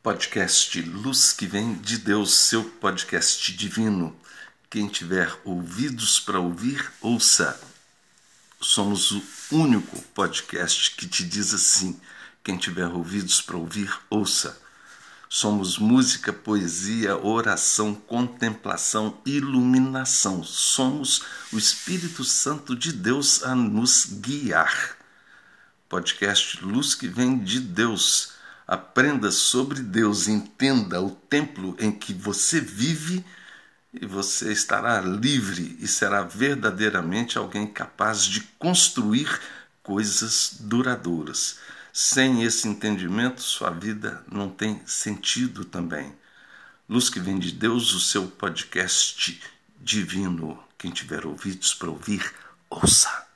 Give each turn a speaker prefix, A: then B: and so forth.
A: Podcast Luz que vem de Deus, seu podcast divino. Quem tiver ouvidos para ouvir, ouça. Somos o único podcast que te diz assim: quem tiver ouvidos para ouvir, ouça. Somos música, poesia, oração, contemplação, iluminação. Somos o Espírito Santo de Deus a nos guiar. Podcast Luz que vem de Deus aprenda sobre Deus, entenda o templo em que você vive e você estará livre e será verdadeiramente alguém capaz de construir coisas duradouras. Sem esse entendimento, sua vida não tem sentido também. Luz que vem de Deus, o seu podcast divino. Quem tiver ouvidos para ouvir, ouça.